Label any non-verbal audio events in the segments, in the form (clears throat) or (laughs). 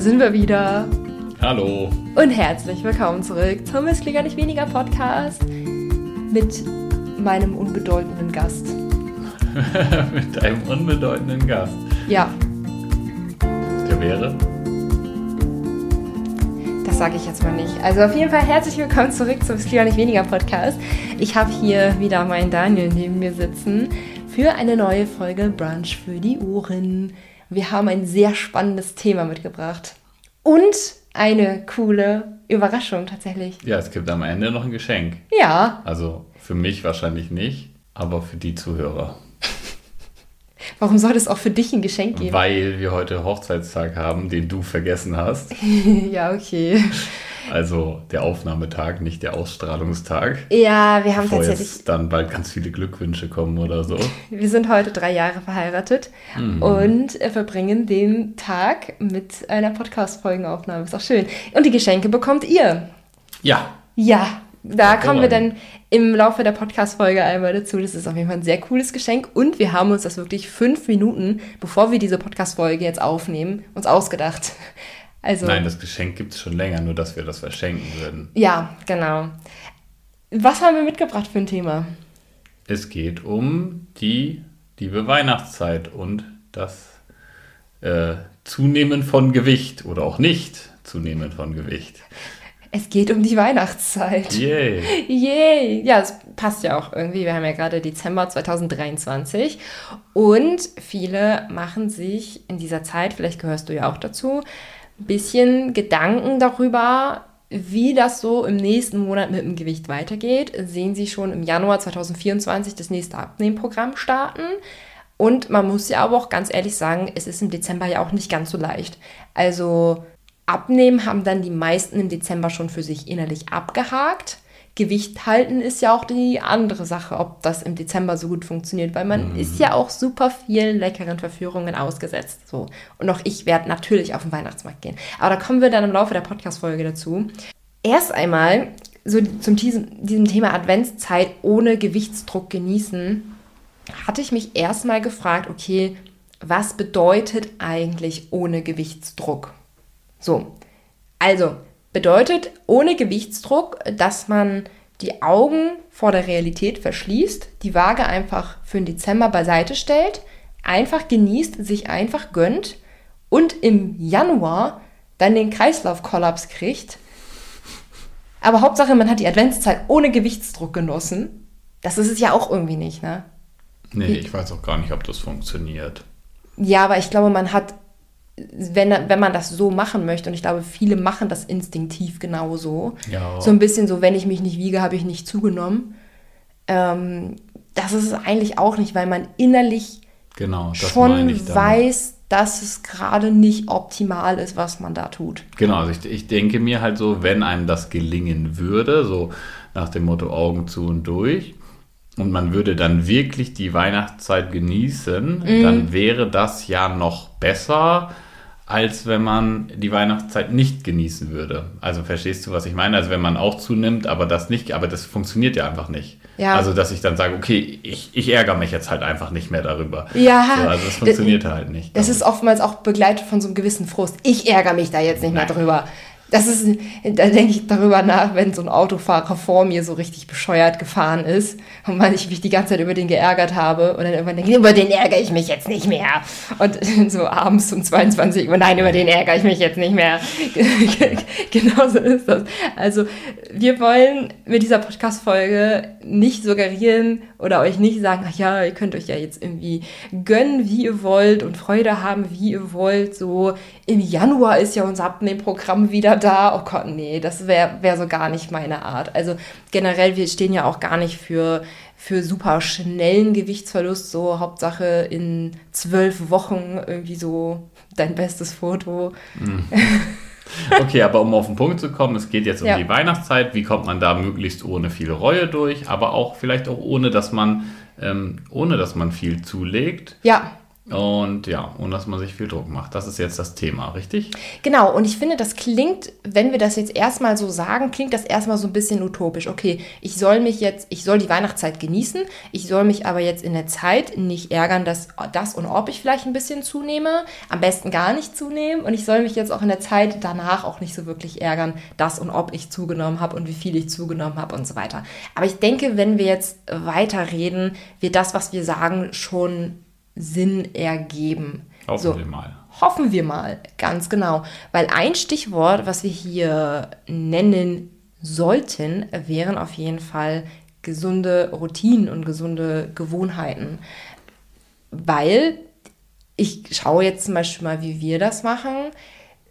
da sind wir wieder. Hallo. Und herzlich willkommen zurück zum Missklingern nicht weniger Podcast mit meinem unbedeutenden Gast. (laughs) mit einem unbedeutenden Gast. Ja. Der wäre? Das sage ich jetzt mal nicht. Also auf jeden Fall herzlich willkommen zurück zum Missklingern nicht weniger Podcast. Ich habe hier wieder meinen Daniel neben mir sitzen für eine neue Folge Brunch für die Ohren. Wir haben ein sehr spannendes Thema mitgebracht. Und eine coole Überraschung tatsächlich. Ja, es gibt am Ende noch ein Geschenk. Ja. Also für mich wahrscheinlich nicht, aber für die Zuhörer. (laughs) Warum soll es auch für dich ein Geschenk geben? Weil wir heute Hochzeitstag haben, den du vergessen hast. (laughs) ja, okay. Also der Aufnahmetag, nicht der Ausstrahlungstag. Ja, wir haben Bevor tatsächlich. Jetzt dann bald ganz viele Glückwünsche kommen oder so. Wir sind heute drei Jahre verheiratet Mhm. und verbringen den Tag mit einer Podcast-Folgenaufnahme. Ist auch schön. Und die Geschenke bekommt ihr. Ja, Ja, da Hervorragend. kommen wir dann im Laufe der Podcast-Folge einmal dazu. Das ist auf jeden Fall ein sehr cooles Geschenk. Und wir haben uns das wirklich fünf Minuten, bevor wir diese Podcast-Folge jetzt aufnehmen, uns ausgedacht. Also, nein, das Geschenk gibt es schon länger, nur dass wir das verschenken würden. ja, genau. Was haben wir mitgebracht für ein Thema? Es geht um die liebe Weihnachtszeit und das äh, Zunehmen von Gewicht oder auch nicht Zunehmen von Gewicht. Es geht um die Weihnachtszeit. Yay! (laughs) Yay! Ja, es passt ja auch irgendwie. Wir haben ja gerade Dezember 2023 und viele machen sich in dieser Zeit, vielleicht gehörst du ja auch dazu, ein bisschen Gedanken darüber, wie das so im nächsten Monat mit dem Gewicht weitergeht. Sehen sie schon im Januar 2024 das nächste Abnehmprogramm starten. Und man muss ja aber auch ganz ehrlich sagen, es ist im Dezember ja auch nicht ganz so leicht. Also abnehmen haben dann die meisten im Dezember schon für sich innerlich abgehakt. Gewicht halten ist ja auch die andere Sache, ob das im Dezember so gut funktioniert, weil man ist ja auch super vielen leckeren Verführungen ausgesetzt. So. Und auch ich werde natürlich auf den Weihnachtsmarkt gehen. Aber da kommen wir dann im Laufe der Podcast-Folge dazu. Erst einmal so zum diesem, diesem Thema Adventszeit ohne Gewichtsdruck genießen, hatte ich mich erstmal gefragt, okay, was bedeutet eigentlich ohne Gewichtsdruck? So, also bedeutet ohne Gewichtsdruck, dass man die Augen vor der Realität verschließt, die Waage einfach für den Dezember beiseite stellt, einfach genießt, sich einfach gönnt und im Januar dann den Kreislaufkollaps kriegt. Aber Hauptsache, man hat die Adventszeit ohne Gewichtsdruck genossen. Das ist es ja auch irgendwie nicht, ne? Nee, ich weiß auch gar nicht, ob das funktioniert. Ja, aber ich glaube, man hat, wenn, wenn man das so machen möchte, und ich glaube, viele machen das instinktiv genauso, Ja. so ein bisschen so, wenn ich mich nicht wiege, habe ich nicht zugenommen. Ähm, das ist es eigentlich auch nicht, weil man innerlich Genau, schon weiß, dass es gerade nicht optimal ist, was man da tut. Genau, also ich, ich denke mir halt so, wenn einem das gelingen würde, so nach dem Motto Augen zu und durch, und man würde dann wirklich die Weihnachtszeit genießen, Mhm. dann wäre das ja noch besser, als wenn man die Weihnachtszeit nicht genießen würde. Also verstehst du, was ich meine? Also wenn man auch zunimmt, aber das nicht, aber das funktioniert ja einfach nicht. Ja. Also dass ich dann sage, okay, ich, ich ärgere mich jetzt halt einfach nicht mehr darüber. Ja, so, also das funktioniert halt nicht. Das ist oftmals auch begleitet von so einem gewissen Frust. Ich ärgere mich da jetzt nicht mehr Nein. drüber. Das ist, da denke ich darüber nach, wenn so ein Autofahrer vor mir so richtig bescheuert gefahren ist und man ich mich die ganze Zeit über den geärgert habe und dann irgendwann denke ich, über den ärgere ich mich jetzt nicht mehr. Und (laughs) so abends um 22 Uhr, nein, über den ärgere ich mich jetzt nicht mehr. (laughs) Genauso ist das. Also wir wollen mit dieser Podcast-Folge nicht suggerieren oder euch nicht sagen, ach ja, ihr könnt euch ja jetzt irgendwie gönnen, wie ihr wollt und Freude haben, wie ihr wollt. So im Januar ist ja unser Abnehmprogramm wieder da. Oh Gott, nee, das wäre wär so gar nicht meine Art. Also generell, wir stehen ja auch gar nicht für, für super schnellen Gewichtsverlust. So Hauptsache in zwölf Wochen irgendwie so dein bestes Foto. Okay, aber um auf den Punkt zu kommen, es geht jetzt um Ja. die Weihnachtszeit. Wie kommt man da möglichst ohne viel Reue durch, aber auch vielleicht auch ohne, dass man, ähm, ohne dass man viel zulegt. Ja, Und ja, ohne dass man sich viel Druck macht. Das ist jetzt das Thema, richtig? Genau, und ich finde, das klingt, wenn wir das jetzt erstmal so sagen, klingt das erstmal so ein bisschen utopisch. Okay, ich soll mich jetzt, ich soll die Weihnachtszeit genießen, ich soll mich aber jetzt in der Zeit nicht ärgern, dass das und ob ich vielleicht ein bisschen zunehme, am besten gar nicht zunehmen und ich soll mich jetzt auch in der Zeit danach auch nicht so wirklich ärgern, dass und ob ich zugenommen habe und wie viel ich zugenommen habe und so weiter. Aber ich denke, wenn wir jetzt weiterreden, wird das, was wir sagen, schon Sinn ergeben. Hoffen so, wir mal. Hoffen wir mal, ganz genau. Weil ein Stichwort, was wir hier nennen sollten, wären auf jeden Fall gesunde Routinen und gesunde Gewohnheiten. Weil ich schaue jetzt zum Beispiel mal, wie wir das machen.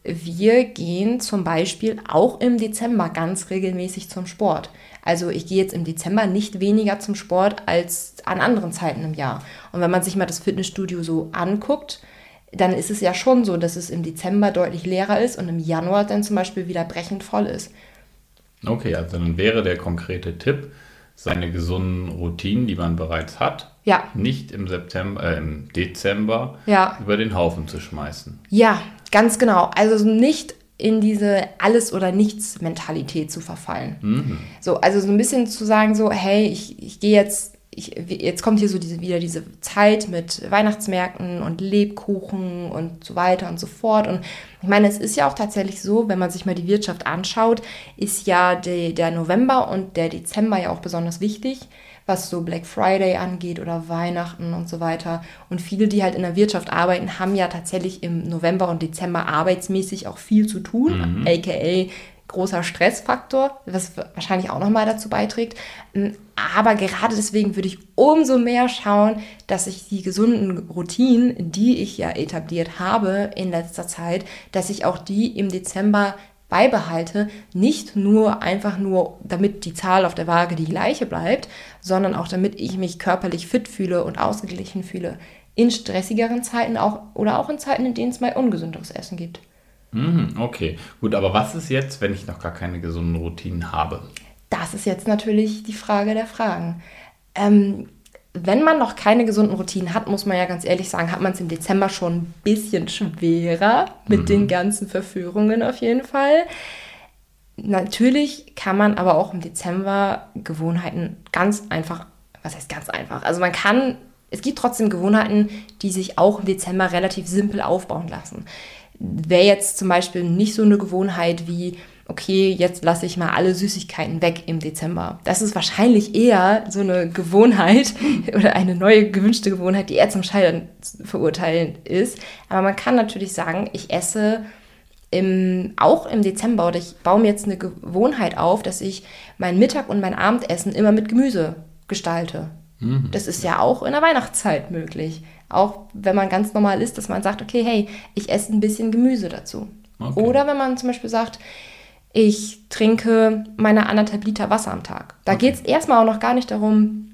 Wir gehen zum Beispiel auch im Dezember ganz regelmäßig zum Sport. Also ich gehe jetzt im Dezember nicht weniger zum Sport als an anderen Zeiten im Jahr. Und wenn man sich mal das Fitnessstudio so anguckt, dann ist es ja schon so, dass es im Dezember deutlich leerer ist und im Januar dann zum Beispiel wieder brechend voll ist. Okay, also dann wäre der konkrete Tipp, seine gesunden Routinen, die man bereits hat, ja. nicht im September, äh, im Dezember ja. über den Haufen zu schmeißen. Ja, ganz genau. Also nicht in diese Alles- oder Nichts-Mentalität zu verfallen. Mhm. So, also so ein bisschen zu sagen, so, hey, ich, ich gehe jetzt, ich, jetzt kommt hier so diese, wieder diese Zeit mit Weihnachtsmärkten und Lebkuchen und so weiter und so fort. Und ich meine, es ist ja auch tatsächlich so, wenn man sich mal die Wirtschaft anschaut, ist ja die, der November und der Dezember ja auch besonders wichtig was so Black Friday angeht oder Weihnachten und so weiter. Und viele, die halt in der Wirtschaft arbeiten, haben ja tatsächlich im November und Dezember arbeitsmäßig auch viel zu tun, mhm. aka großer Stressfaktor, was wahrscheinlich auch nochmal dazu beiträgt. Aber gerade deswegen würde ich umso mehr schauen, dass ich die gesunden Routinen, die ich ja etabliert habe in letzter Zeit, dass ich auch die im Dezember beibehalte, nicht nur einfach nur, damit die Zahl auf der Waage die gleiche bleibt, sondern auch damit ich mich körperlich fit fühle und ausgeglichen fühle. In stressigeren Zeiten auch oder auch in Zeiten, in denen es mal ungesünderes Essen gibt. Mhm, okay, gut, aber was ist jetzt, wenn ich noch gar keine gesunden Routinen habe? Das ist jetzt natürlich die Frage der Fragen. Ähm, wenn man noch keine gesunden Routinen hat, muss man ja ganz ehrlich sagen, hat man es im Dezember schon ein bisschen schwerer mit mhm. den ganzen Verführungen auf jeden Fall. Natürlich kann man aber auch im Dezember Gewohnheiten ganz einfach, was heißt ganz einfach? Also man kann, es gibt trotzdem Gewohnheiten, die sich auch im Dezember relativ simpel aufbauen lassen. Wäre jetzt zum Beispiel nicht so eine Gewohnheit wie, okay, jetzt lasse ich mal alle Süßigkeiten weg im Dezember. Das ist wahrscheinlich eher so eine Gewohnheit (laughs) oder eine neue gewünschte Gewohnheit, die eher zum Scheitern verurteilen ist. Aber man kann natürlich sagen, ich esse im, auch im Dezember oder ich baue mir jetzt eine Gewohnheit auf, dass ich mein Mittag- und mein Abendessen immer mit Gemüse gestalte. Mhm. Das ist ja auch in der Weihnachtszeit möglich. Auch wenn man ganz normal ist, dass man sagt, okay, hey, ich esse ein bisschen Gemüse dazu. Okay. Oder wenn man zum Beispiel sagt, ich trinke meine anderthalb Liter Wasser am Tag. Da okay. geht es erstmal auch noch gar nicht darum,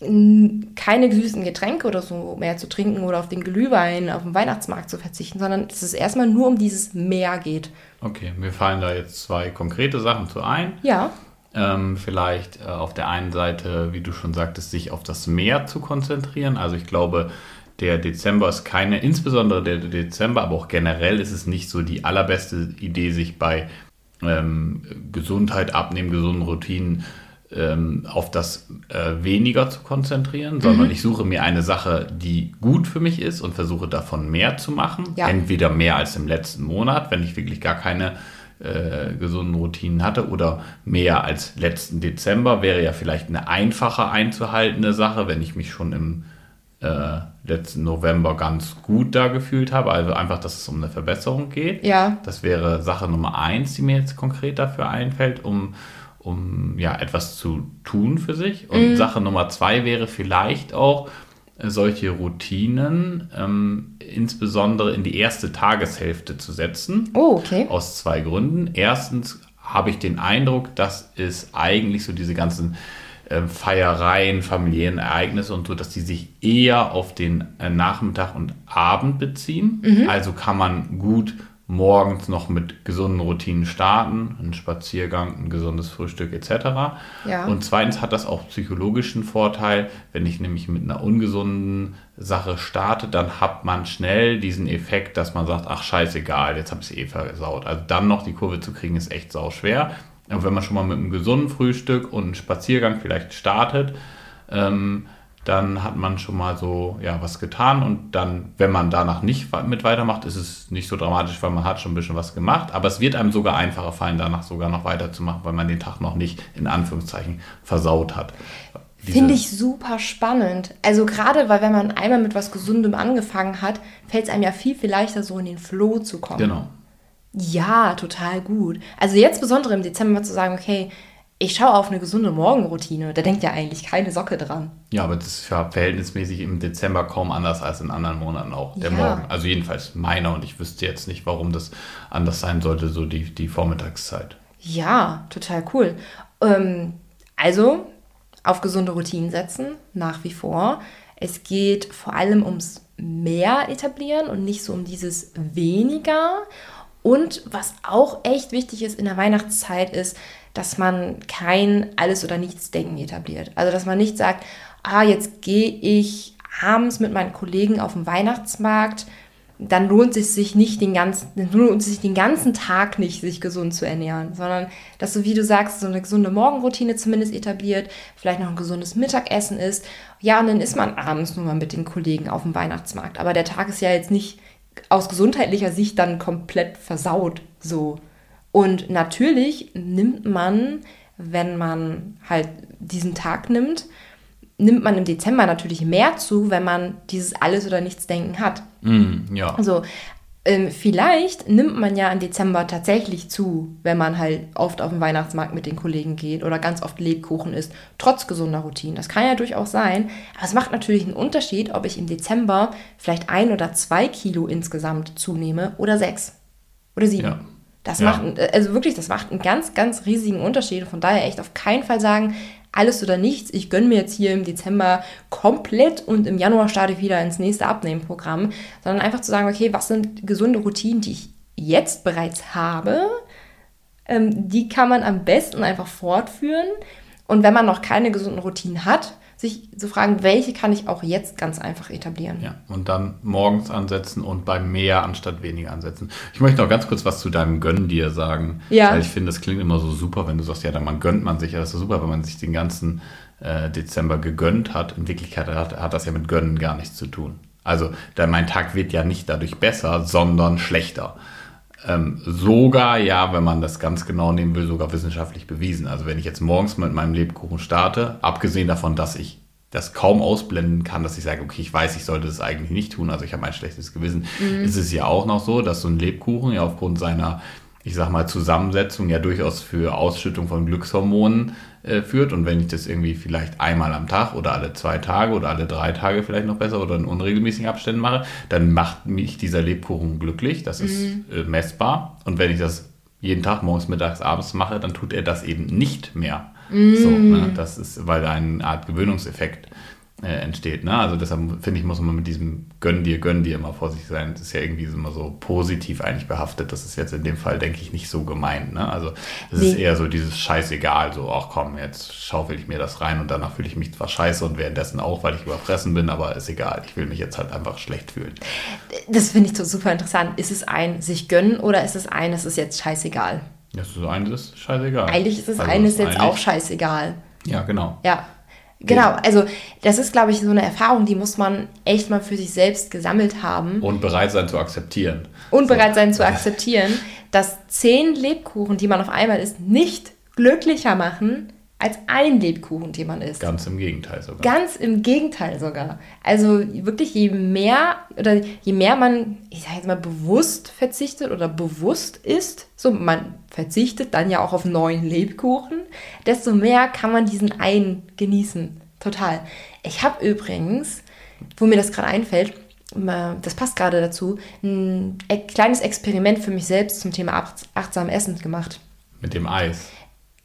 keine süßen Getränke oder so mehr zu trinken oder auf den Glühwein auf dem Weihnachtsmarkt zu verzichten, sondern dass es erstmal nur um dieses Mehr geht. Okay, mir fallen da jetzt zwei konkrete Sachen zu ein. Ja. Ähm, vielleicht äh, auf der einen Seite, wie du schon sagtest, sich auf das Meer zu konzentrieren. Also ich glaube, der Dezember ist keine, insbesondere der Dezember, aber auch generell ist es nicht so die allerbeste Idee, sich bei ähm, Gesundheit, Abnehmen, gesunden Routinen ähm, auf das äh, weniger zu konzentrieren, sondern mhm. ich suche mir eine Sache, die gut für mich ist und versuche davon mehr zu machen. Ja. Entweder mehr als im letzten Monat, wenn ich wirklich gar keine äh, gesunden Routinen hatte oder mehr als letzten Dezember wäre ja vielleicht eine einfacher einzuhaltende Sache, wenn ich mich schon im äh, letzten November ganz gut da gefühlt habe. Also einfach, dass es um eine Verbesserung geht. Ja. Das wäre Sache Nummer eins, die mir jetzt konkret dafür einfällt, um, um ja etwas zu tun für sich. Und mhm. Sache Nummer zwei wäre vielleicht auch solche Routinen ähm, insbesondere in die erste Tageshälfte zu setzen. Oh, okay. Aus zwei Gründen. Erstens habe ich den Eindruck, dass es eigentlich so diese ganzen äh, Feiereien, familiären Ereignisse und so, dass die sich eher auf den äh, Nachmittag und Abend beziehen. Mhm. Also kann man gut morgens noch mit gesunden Routinen starten, ein Spaziergang, ein gesundes Frühstück etc. Ja. Und zweitens hat das auch psychologischen Vorteil, wenn ich nämlich mit einer ungesunden Sache starte, dann hat man schnell diesen Effekt, dass man sagt, ach scheißegal, jetzt habe ich es eh versaut. Also dann noch die Kurve zu kriegen, ist echt sau schwer. Aber wenn man schon mal mit einem gesunden Frühstück und einem Spaziergang vielleicht startet, ähm, dann hat man schon mal so ja was getan und dann, wenn man danach nicht mit weitermacht, ist es nicht so dramatisch, weil man hat schon ein bisschen was gemacht, aber es wird einem sogar einfacher fallen, danach sogar noch weiterzumachen, weil man den Tag noch nicht in Anführungszeichen versaut hat. Finde ich super spannend. Also gerade, weil wenn man einmal mit was Gesundem angefangen hat, fällt es einem ja viel, viel leichter, so in den Flow zu kommen. Genau. Ja, total gut. Also jetzt besonders im Dezember zu sagen, okay, ich schaue auf eine gesunde Morgenroutine. Da denkt ja eigentlich keine Socke dran. Ja, aber das ist ja verhältnismäßig im Dezember kaum anders als in anderen Monaten auch. Der Ja. Morgen. Also jedenfalls meiner und ich wüsste jetzt nicht, warum das anders sein sollte, so die, die Vormittagszeit. Ja, total cool. Ähm, also auf gesunde Routinen setzen, nach wie vor. Es geht vor allem ums mehr etablieren und nicht so um dieses weniger. Und was auch echt wichtig ist in der Weihnachtszeit ist, dass man kein Alles- oder Nichts-Denken etabliert. Also dass man nicht sagt, ah, jetzt gehe ich abends mit meinen Kollegen auf den Weihnachtsmarkt, dann lohnt es sich nicht den ganzen, lohnt es sich den ganzen Tag nicht, sich gesund zu ernähren, sondern dass so wie du sagst, so eine gesunde Morgenroutine zumindest etabliert, vielleicht noch ein gesundes Mittagessen ist. Ja, und dann ist man abends nur mal mit den Kollegen auf dem Weihnachtsmarkt. Aber der Tag ist ja jetzt nicht aus gesundheitlicher Sicht dann komplett versaut. So. Und natürlich nimmt man, wenn man halt diesen Tag nimmt, nimmt man im Dezember natürlich mehr zu, wenn man dieses Alles- oder Nichts-Denken hat. Mm, ja. Also ähm, vielleicht nimmt man ja im Dezember tatsächlich zu, wenn man halt oft auf den Weihnachtsmarkt mit den Kollegen geht oder ganz oft Lebkuchen isst, trotz gesunder Routinen. Das kann ja durchaus sein. Aber es macht natürlich einen Unterschied, ob ich im Dezember vielleicht ein oder zwei Kilo insgesamt zunehme oder sechs oder sieben. Ja. Das Ja. macht, einen- also wirklich, das macht einen ganz, ganz riesigen Unterschied. Von daher echt auf keinen Fall sagen, alles oder nichts. Ich gönne mir jetzt hier im Dezember komplett und im Januar starte ich wieder ins nächste Abnehmprogramm, sondern einfach zu sagen, okay, was sind gesunde Routinen, die ich jetzt bereits habe? Ähm, die kann man am besten einfach fortführen. Und wenn man noch keine gesunden Routinen hat, sich zu fragen, welche kann ich auch jetzt ganz einfach etablieren. Ja, und dann morgens ansetzen und bei mehr anstatt weniger ansetzen. Ich möchte noch ganz kurz was zu deinem Gönn dir sagen. Ja. Weil ich finde, das klingt immer so super, wenn du sagst, ja, dann man gönnt man sich. Ja, das ist super, wenn man sich den ganzen äh, Dezember gegönnt hat. In Wirklichkeit hat, hat das ja mit Gönnen gar nichts zu tun. Also, mein Tag wird ja nicht dadurch besser, sondern schlechter. Ähm, sogar, ja, wenn man das ganz genau nehmen will, sogar wissenschaftlich bewiesen. Also wenn ich jetzt morgens mit meinem Lebkuchen starte, abgesehen davon, dass ich das kaum ausblenden kann, dass ich sage, okay, ich weiß, ich sollte das eigentlich nicht tun, also ich habe ein schlechtes Gewissen, ist es ja auch noch so, dass so ein Lebkuchen ja aufgrund seiner, ich sag mal, Zusammensetzung ja durchaus für Ausschüttung von Glückshormonen äh, führt. Und wenn ich das irgendwie vielleicht einmal am Tag oder alle zwei Tage oder alle drei Tage vielleicht noch besser oder in unregelmäßigen Abständen mache, dann macht mich dieser Lebkuchen glücklich. Das ist äh, messbar. Und wenn ich das jeden Tag morgens, mittags, abends mache, dann tut er das eben nicht mehr. So, ne? Das ist, weil da eine Art Gewöhnungseffekt äh, entsteht. Ne? Also deshalb finde ich, muss man mit diesem Gönn dir, gönn dir immer vorsichtig sein. Das ist ja irgendwie immer so positiv eigentlich behaftet. Das ist jetzt in dem Fall, denke ich, nicht so gemeint. Ne? Also es ist Nee. eher so dieses Scheißegal, so, ach komm, jetzt schaufel ich mir das rein und danach fühle ich mich zwar scheiße und währenddessen auch, weil ich überfressen bin, aber ist egal. Ich will mich jetzt halt einfach schlecht fühlen. Das finde ich so super interessant. Ist es ein sich gönnen oder ist es ein, es ist jetzt scheißegal? Das ist so eines ist scheißegal. Eigentlich ist es Also eines ist jetzt auch scheißegal. Ja, genau. Ja, genau. Also das ist, glaube ich, so eine Erfahrung, die muss man echt mal für sich selbst gesammelt haben Und bereit sein zu akzeptieren. und bereit sein zu (laughs) akzeptieren, dass zehn Lebkuchen, die man auf einmal isst, nicht glücklicher machen als ein Lebkuchen, den man isst. Ganz im Gegenteil sogar. Ganz im Gegenteil sogar. Also wirklich je mehr oder je mehr man, ich sage jetzt mal, bewusst verzichtet oder bewusst isst, so man verzichtet dann ja auch auf neuen Lebkuchen, desto mehr kann man diesen einen genießen. Total. Ich habe übrigens, wo mir das gerade einfällt, äh, das passt gerade dazu, ein e- kleines Experiment für mich selbst zum Thema acht- achtsam Essen gemacht. Mit dem Eis.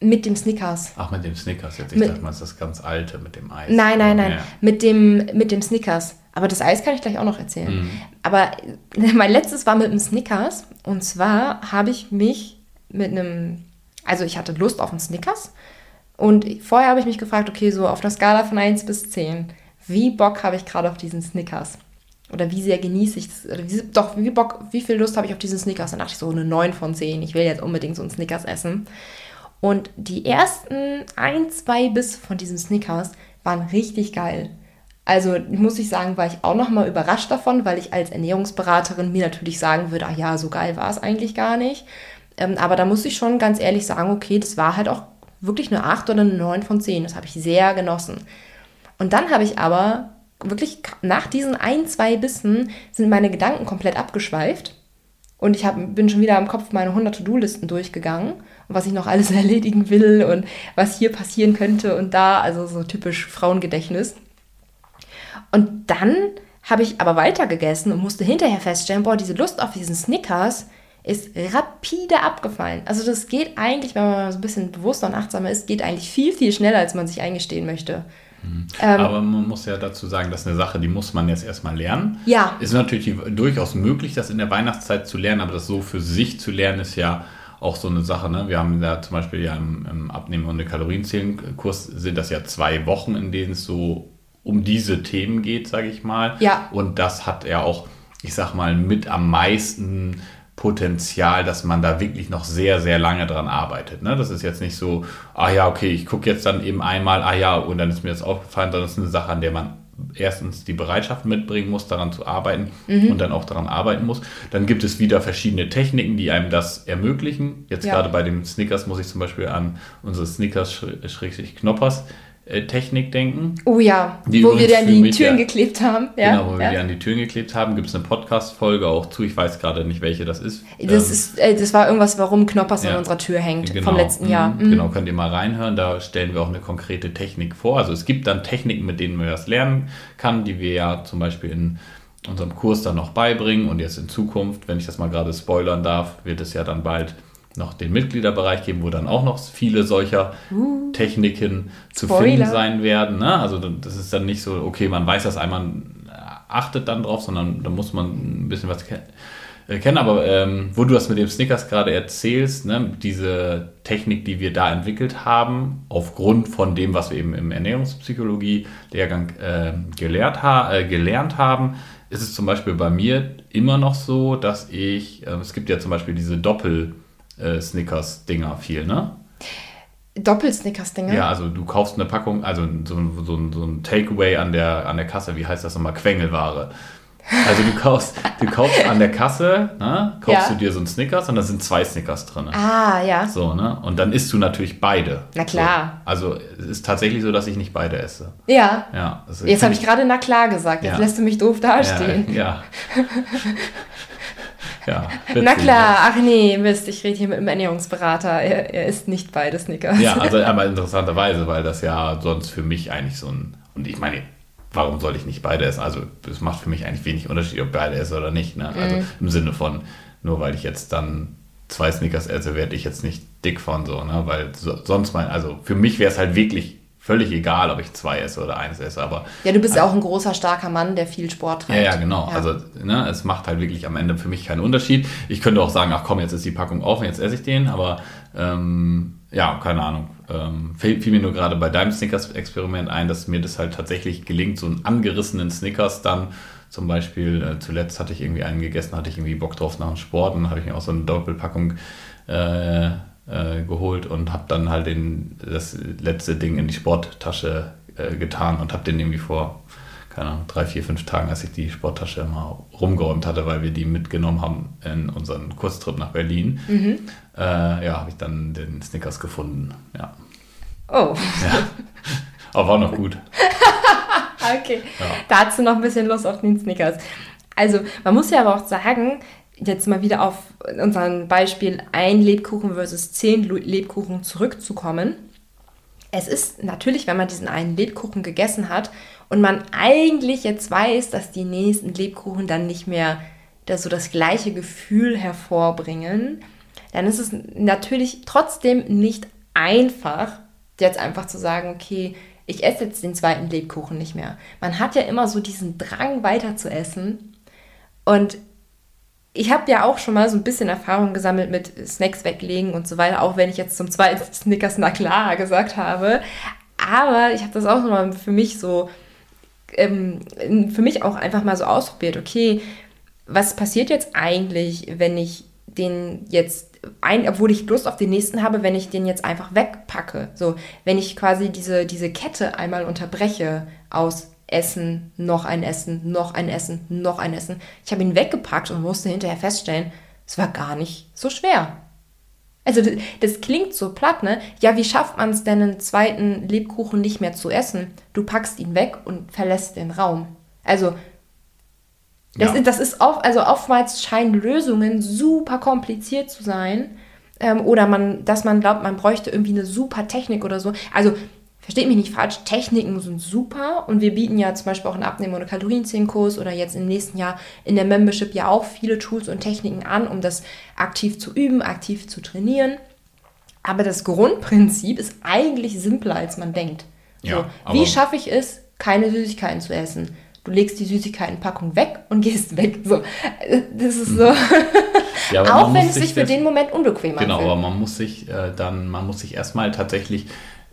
Mit dem Snickers. Ach, mit dem Snickers jetzt. Ich Mit- dachte mal, das ist das ganz alte mit dem Eis. Nein, nein, nein. ja. Mit dem, mit dem Snickers. Aber das Eis kann ich gleich auch noch erzählen. Mhm. Aber (laughs) mein letztes war mit einem Snickers. Und zwar habe ich mich mit einem, also ich hatte Lust auf einen Snickers. Und vorher habe ich mich gefragt, okay, so auf einer Skala von 1 bis 10, wie Bock habe ich gerade auf diesen Snickers? Oder wie sehr genieße ich das? Oder wie, doch, wie Bock, wie viel Lust habe ich auf diesen Snickers? Dann dachte ich so eine 9 von 10. Ich will jetzt unbedingt so einen Snickers essen. Und die ersten ein, zwei Biss von diesen Snickers waren richtig geil. Also muss ich sagen, war ich auch nochmal überrascht davon, weil ich als Ernährungsberaterin mir natürlich sagen würde, ach ja, so geil war es eigentlich gar nicht. Ähm, aber da muss ich schon ganz ehrlich sagen, okay, das war halt auch wirklich eine 8 oder eine 9 von 10. Das habe ich sehr genossen. Und dann habe ich aber wirklich nach diesen ein, zwei Bissen sind meine Gedanken komplett abgeschweift. Und ich hab, bin schon wieder im Kopf meine 100 To-Do-Listen durchgegangen und was ich noch alles (laughs) erledigen will und was hier passieren könnte und da, also so typisch Frauengedächtnis. Und dann habe ich aber weiter gegessen und musste hinterher feststellen, boah, diese Lust auf diesen Snickers ist rapide abgefallen. Also das geht eigentlich, wenn man so ein bisschen bewusster und achtsamer ist, geht eigentlich viel, viel schneller, als man sich eingestehen möchte. Mhm. Ähm, Aber man muss ja dazu sagen, das ist eine Sache, die muss man jetzt erstmal lernen. Ja. Ist natürlich durchaus möglich, das in der Weihnachtszeit zu lernen, aber das so für sich zu lernen, ist ja auch so eine Sache. Ne? Wir haben ja zum Beispiel ja im, im Abnehmen- und Kalorienzählen-Kurs sind das ja zwei Wochen, in denen es so um diese Themen geht, sage ich mal. Ja. Und das hat ja auch, ich sag mal, mit am meisten Potenzial, dass man da wirklich noch sehr, sehr lange dran arbeitet. Ne? Das ist jetzt nicht so, ah ja, okay, ich gucke jetzt dann eben einmal, ah ja, und dann ist mir das aufgefallen, sondern das ist eine Sache, an der man erstens die Bereitschaft mitbringen muss, daran zu arbeiten mhm. und dann auch daran arbeiten muss. Dann gibt es wieder verschiedene Techniken, die einem das ermöglichen. Jetzt ja. gerade bei den Snickers muss ich zum Beispiel an unsere Snickers-Knoppers Technik denken. Oh ja, die wo wir die an die Türen ja, geklebt haben. Ja, genau, wo wir ja. die an die Türen geklebt haben. Gibt es eine Podcast-Folge auch zu. Ich weiß gerade nicht, welche das ist. Das, ähm, ist, äh, das war irgendwas, warum Knoppers an unserer Tür hängt genau, vom letzten Jahr. Mhm. Genau, könnt ihr mal reinhören. Da stellen wir auch eine konkrete Technik vor. Also es gibt dann Techniken, mit denen man das lernen kann, die wir ja zum Beispiel in unserem Kurs dann noch beibringen. Und jetzt in Zukunft, wenn ich das mal gerade spoilern darf, wird es ja dann bald noch den Mitgliederbereich geben, wo dann auch noch viele solcher uh, Techniken zu Spoiler. finden sein werden. Ne? Also das ist dann nicht so, okay, man weiß das einmal, achtet dann drauf, sondern da muss man ein bisschen was äh, kennen. Aber ähm, wo du das mit dem Snickers gerade erzählst, ne, diese Technik, die wir da entwickelt haben, aufgrund von dem, was wir eben im Ernährungspsychologie-Lehrgang äh, gelehrt, ha äh, gelernt haben, ist es zum Beispiel bei mir immer noch so, dass ich, äh, es gibt ja zum Beispiel diese Doppel- äh, Snickers-Dinger viel, ne? Doppel-Snickers-Dinger? Ja, also du kaufst eine Packung, also so, so, so ein Takeaway an der, an der Kasse, wie heißt das nochmal? Quengelware. Also du kaufst, du kaufst an der Kasse, ne, kaufst ja. du dir so einen Snickers und da sind zwei Snickers drin. Ah, ja. So, ne? Und dann isst du natürlich beide. Na klar. So. Also es ist tatsächlich so, dass ich nicht beide esse. Ja. Ja. Also Jetzt habe ich gerade na klar gesagt, jetzt ja. lässt du mich doof dastehen. Ja. ja. (laughs) Ja, Na klar, ach nee, Mist, ich rede hier mit einem Ernährungsberater. Er, er isst nicht beide Snickers. Ja, (laughs) also aber interessanterweise, weil das ja sonst für mich eigentlich so ein. Und ich meine, warum soll ich nicht beide essen? Also, es macht für mich eigentlich wenig Unterschied, ob beide esse oder nicht. Ne? Also mhm. im Sinne von, nur weil ich jetzt dann zwei Snickers esse, werde ich jetzt nicht dick von so, ne? Weil so, sonst mein, also für mich wäre es halt wirklich völlig egal, ob ich zwei esse oder eins esse. Aber ja, du bist ja also, auch ein großer, starker Mann, der viel Sport treibt. Ja, ja, genau. Ja. Also ne, es macht halt wirklich am Ende für mich keinen Unterschied. Ich könnte auch sagen, ach komm, jetzt ist die Packung offen, jetzt esse ich den, aber ähm, ja, keine Ahnung. Ähm, fiel, fiel, mir nur gerade bei deinem Snickers-Experiment ein, dass mir das halt tatsächlich gelingt, so einen angerissenen Snickers dann zum Beispiel, äh, zuletzt hatte ich irgendwie einen gegessen, hatte ich irgendwie Bock drauf nach dem Sport und dann habe ich mir auch so eine Doppelpackung äh, äh, geholt und habe dann halt den, das letzte Ding in die Sporttasche äh, getan und habe den irgendwie vor, keine Ahnung, drei, vier, fünf Tagen, als ich die Sporttasche mal rumgeräumt hatte, weil wir die mitgenommen haben in unseren Kurztrip nach Berlin, mhm. äh, ja, habe ich dann den Snickers gefunden. Ja. Oh. (laughs) Ja. Aber war noch gut. (laughs) okay. Ja. Da hast du noch ein bisschen Lust auf den Snickers. Also, man muss ja aber auch sagen, jetzt mal wieder auf unser Beispiel ein Lebkuchen versus zehn Lebkuchen zurückzukommen. Es ist natürlich, wenn man diesen einen Lebkuchen gegessen hat und man eigentlich jetzt weiß, dass die nächsten Lebkuchen dann nicht mehr das, so das gleiche Gefühl hervorbringen, dann ist es natürlich trotzdem nicht einfach, jetzt einfach zu sagen, okay, ich esse jetzt den zweiten Lebkuchen nicht mehr. Man hat ja immer so diesen Drang weiter zu essen. Und ich habe ja auch schon mal so ein bisschen Erfahrung gesammelt mit Snacks weglegen und so weiter, auch wenn ich jetzt zum zweiten (laughs) Snickers na klar gesagt habe. Aber ich habe das auch nochmal für mich so, ähm, für mich auch einfach mal so ausprobiert. Okay, was passiert jetzt eigentlich, wenn ich den jetzt, ein, obwohl ich Lust auf den nächsten habe, wenn ich den jetzt einfach wegpacke? So, wenn ich quasi diese, diese Kette einmal unterbreche aus Essen, noch ein Essen, noch ein Essen, noch ein Essen. Ich habe ihn weggepackt und musste hinterher feststellen, es war gar nicht so schwer. Also das, das klingt so platt, ne? Ja, wie schafft man es denn, einen zweiten Lebkuchen nicht mehr zu essen? Du packst ihn weg und verlässt den Raum. Also das, ja. das ist oft, also oftmals scheinen Lösungen super kompliziert zu sein. Ähm, oder man, dass man glaubt, man bräuchte irgendwie eine super Technik oder so. Also versteht mich nicht falsch, Techniken sind super und wir bieten ja zum Beispiel auch einen Abnehmen- oder Kalorienzählenkurs oder jetzt im nächsten Jahr in der Membership ja auch viele Tools und Techniken an, um das aktiv zu üben, aktiv zu trainieren. Aber das Grundprinzip ist eigentlich simpler, als man denkt. Ja, so, wie schaffe ich es, keine Süßigkeiten zu essen? Du legst die Süßigkeitenpackung weg und gehst weg. So, das ist so. (laughs) Ja, auch wenn es sich für den Moment unbequem anfühlt. Genau, aber man muss sich äh, dann, man muss sich erstmal tatsächlich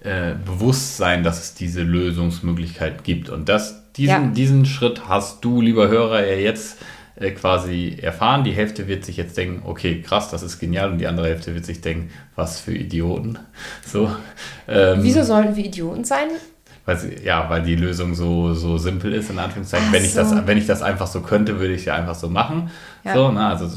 äh, bewusst sein, dass es diese Lösungsmöglichkeit gibt. Und das, diesen, ja. diesen Schritt hast du, lieber Hörer, ja jetzt äh, quasi erfahren. Die Hälfte wird sich jetzt denken, okay, krass, das ist genial. Und die andere Hälfte wird sich denken, was für Idioten. (laughs) So, ähm, Wieso sollten wir Idioten sein? Weil, ja, weil die Lösung so, so simpel ist, in Anführungszeichen. wenn, so. ich das, wenn ich das einfach so könnte, würde ich es ja einfach so machen. Ja. So, na, also,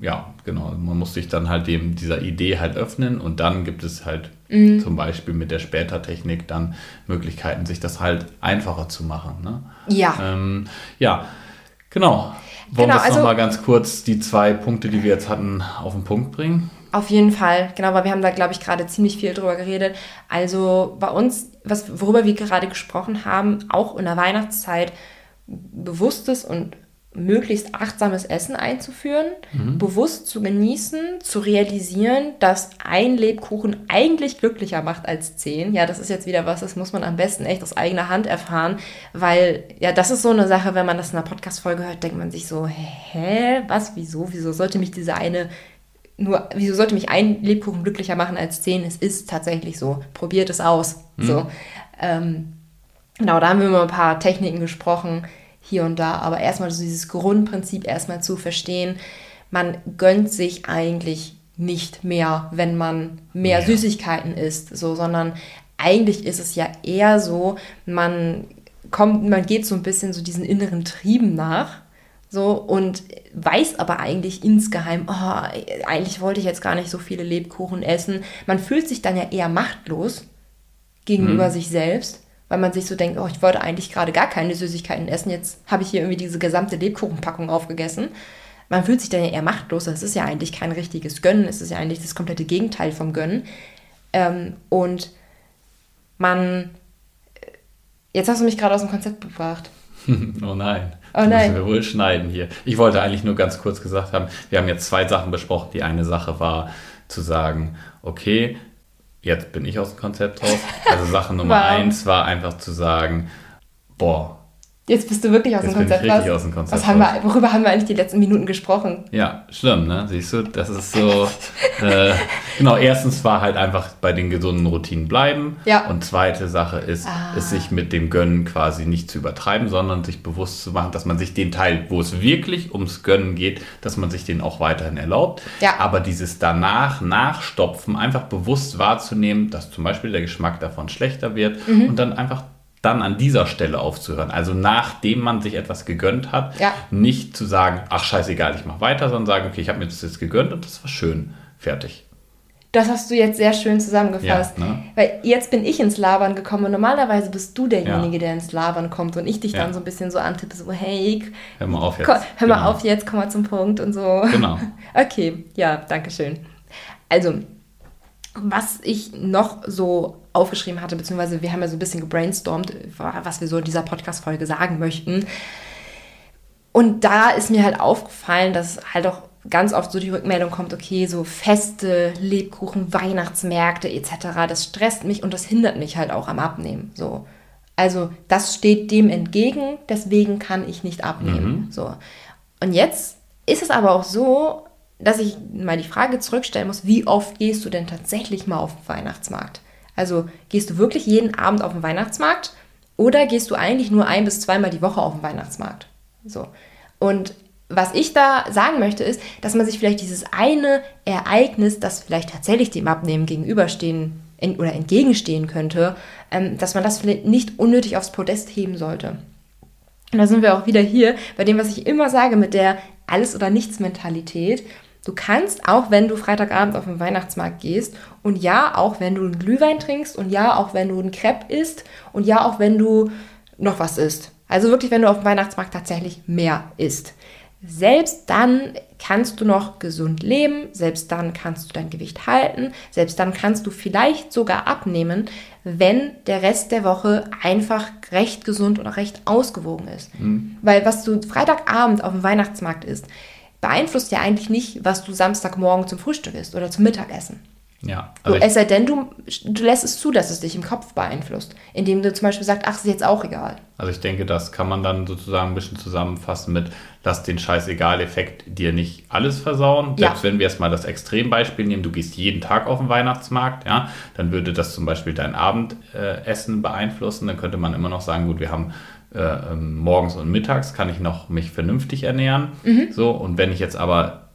ja, genau. Man muss sich dann halt dem, dieser Idee halt öffnen und dann gibt es halt mhm. zum Beispiel mit der Später-Technik dann Möglichkeiten, sich das halt einfacher zu machen. Ne? Ja. Ähm, ja, genau. Wollen genau, wir also, nochmal ganz kurz die zwei Punkte, die wir jetzt hatten, auf den Punkt bringen? Auf jeden Fall, genau, weil wir haben da, glaube ich, gerade ziemlich viel drüber geredet. Also bei uns, was, worüber wir gerade gesprochen haben, auch in der Weihnachtszeit bewusstes und möglichst achtsames Essen einzuführen, mhm. bewusst zu genießen, zu realisieren, dass ein Lebkuchen eigentlich glücklicher macht als zehn. Ja, das ist jetzt wieder was, das muss man am besten echt aus eigener Hand erfahren, weil ja, das ist so eine Sache, wenn man das in einer Podcast-Folge hört, denkt man sich so, hä, was, wieso, wieso sollte mich diese eine nur, wieso sollte mich ein Lebkuchen glücklicher machen als zehn? Es ist tatsächlich so. Probiert es aus. Mhm. So. Ähm, genau, da haben wir über ein paar Techniken gesprochen, hier und da. Aber erstmal so dieses Grundprinzip erstmal zu verstehen. Man gönnt sich eigentlich nicht mehr, wenn man mehr ja. Süßigkeiten isst, so, sondern eigentlich ist es ja eher so, man kommt, man geht so ein bisschen so diesen inneren Trieben nach so, und weiß aber eigentlich insgeheim, oh, eigentlich wollte ich jetzt gar nicht so viele Lebkuchen essen. Man fühlt sich dann ja eher machtlos gegenüber mhm. sich selbst, weil man sich so denkt, oh, ich wollte eigentlich gerade gar keine Süßigkeiten essen, jetzt habe ich hier irgendwie diese gesamte Lebkuchenpackung aufgegessen. Man fühlt sich dann ja eher machtlos. Das ist ja eigentlich kein richtiges Gönnen, es ist ja eigentlich das komplette Gegenteil vom Gönnen. Ähm, und man. Jetzt hast du mich gerade aus dem Konzept gebracht. (laughs) oh nein. Oh nein. müssen wir wohl schneiden hier. Ich wollte eigentlich nur ganz kurz gesagt haben, wir haben jetzt zwei Sachen besprochen. Die eine Sache war zu sagen, okay, jetzt bin ich aus dem Konzept raus. Also Sache Nummer wow. eins war einfach zu sagen, boah, Jetzt bist du wirklich aus, dem Konzept, bin ich richtig aus dem Konzept Was haben wir, worüber haben wir eigentlich die letzten Minuten gesprochen? Ja, schlimm, ne? Siehst du, das ist so. äh, genau, erstens war halt einfach bei den gesunden Routinen bleiben. Ja. Und zweite Sache ist, ah. es sich mit dem Gönnen quasi nicht zu übertreiben, sondern sich bewusst zu machen, dass man sich den Teil, wo es wirklich ums Gönnen geht, dass man sich den auch weiterhin erlaubt. Ja. Aber dieses danach, nachstopfen, einfach bewusst wahrzunehmen, dass zum Beispiel der Geschmack davon schlechter wird mhm. und dann einfach dann an dieser Stelle aufzuhören. Also nachdem man sich etwas gegönnt hat, ja. nicht zu sagen, ach scheißegal, ich mache weiter, sondern sagen, okay, ich habe mir das jetzt gegönnt und das war schön, fertig. Das hast du jetzt sehr schön zusammengefasst. Ja, ne? Weil jetzt bin ich ins Labern gekommen und normalerweise bist du derjenige, ja. der ins Labern kommt und ich dich dann so ein bisschen so antippe, so hey, hör mal auf jetzt. Komm, hör genau. mal auf jetzt, komm mal zum Punkt und so. Genau. (laughs) Okay, ja, danke schön. Also, was ich noch so aufgeschrieben hatte, beziehungsweise wir haben ja so ein bisschen gebrainstormt, was wir so in dieser Podcast-Folge sagen möchten. Und da ist mir halt aufgefallen, dass halt auch ganz oft so die Rückmeldung kommt, okay, so Feste, Lebkuchen, Weihnachtsmärkte etc., das stresst mich und das hindert mich halt auch am Abnehmen. So. Also das steht dem entgegen, deswegen kann ich nicht abnehmen. Mhm. So. Und jetzt ist es aber auch so, dass ich mal die Frage zurückstellen muss, wie oft gehst du denn tatsächlich mal auf den Weihnachtsmarkt? Also gehst du wirklich jeden Abend auf den Weihnachtsmarkt oder gehst du eigentlich nur ein bis zweimal die Woche auf den Weihnachtsmarkt? So. Und was ich da sagen möchte, ist, dass man sich vielleicht dieses eine Ereignis, das vielleicht tatsächlich dem Abnehmen gegenüberstehen oder entgegenstehen könnte, ähm, dass man das vielleicht nicht unnötig aufs Podest heben sollte. Und da sind wir auch wieder hier bei dem, was ich immer sage mit der Alles- oder Nichts-Mentalität. Du kannst, auch wenn du Freitagabend auf den Weihnachtsmarkt gehst und ja, auch wenn du einen Glühwein trinkst und ja, auch wenn du einen Crepe isst und ja, auch wenn du noch was isst. Also wirklich, wenn du auf dem Weihnachtsmarkt tatsächlich mehr isst. Selbst dann kannst du noch gesund leben, selbst dann kannst du dein Gewicht halten, selbst dann kannst du vielleicht sogar abnehmen, wenn der Rest der Woche einfach recht gesund oder recht ausgewogen ist. Mhm. Weil was du Freitagabend auf dem Weihnachtsmarkt isst, beeinflusst ja eigentlich nicht, was du Samstagmorgen zum Frühstück isst oder zum Mittagessen. Ja. Also so, es sei denn, du, du lässt es zu, dass es dich im Kopf beeinflusst, indem du zum Beispiel sagst, ach, ist jetzt auch egal. Also ich denke, das kann man dann sozusagen ein bisschen zusammenfassen mit, lass den Scheiß-Egal-Effekt dir nicht alles versauen. Selbst ja. wenn wir jetzt mal das Extrembeispiel nehmen, du gehst jeden Tag auf den Weihnachtsmarkt, ja, dann würde das zum Beispiel dein Abendessen beeinflussen. Dann könnte man immer noch sagen, gut, wir haben äh, ähm, morgens und mittags kann ich noch mich vernünftig ernähren. Mhm. So, und wenn ich jetzt aber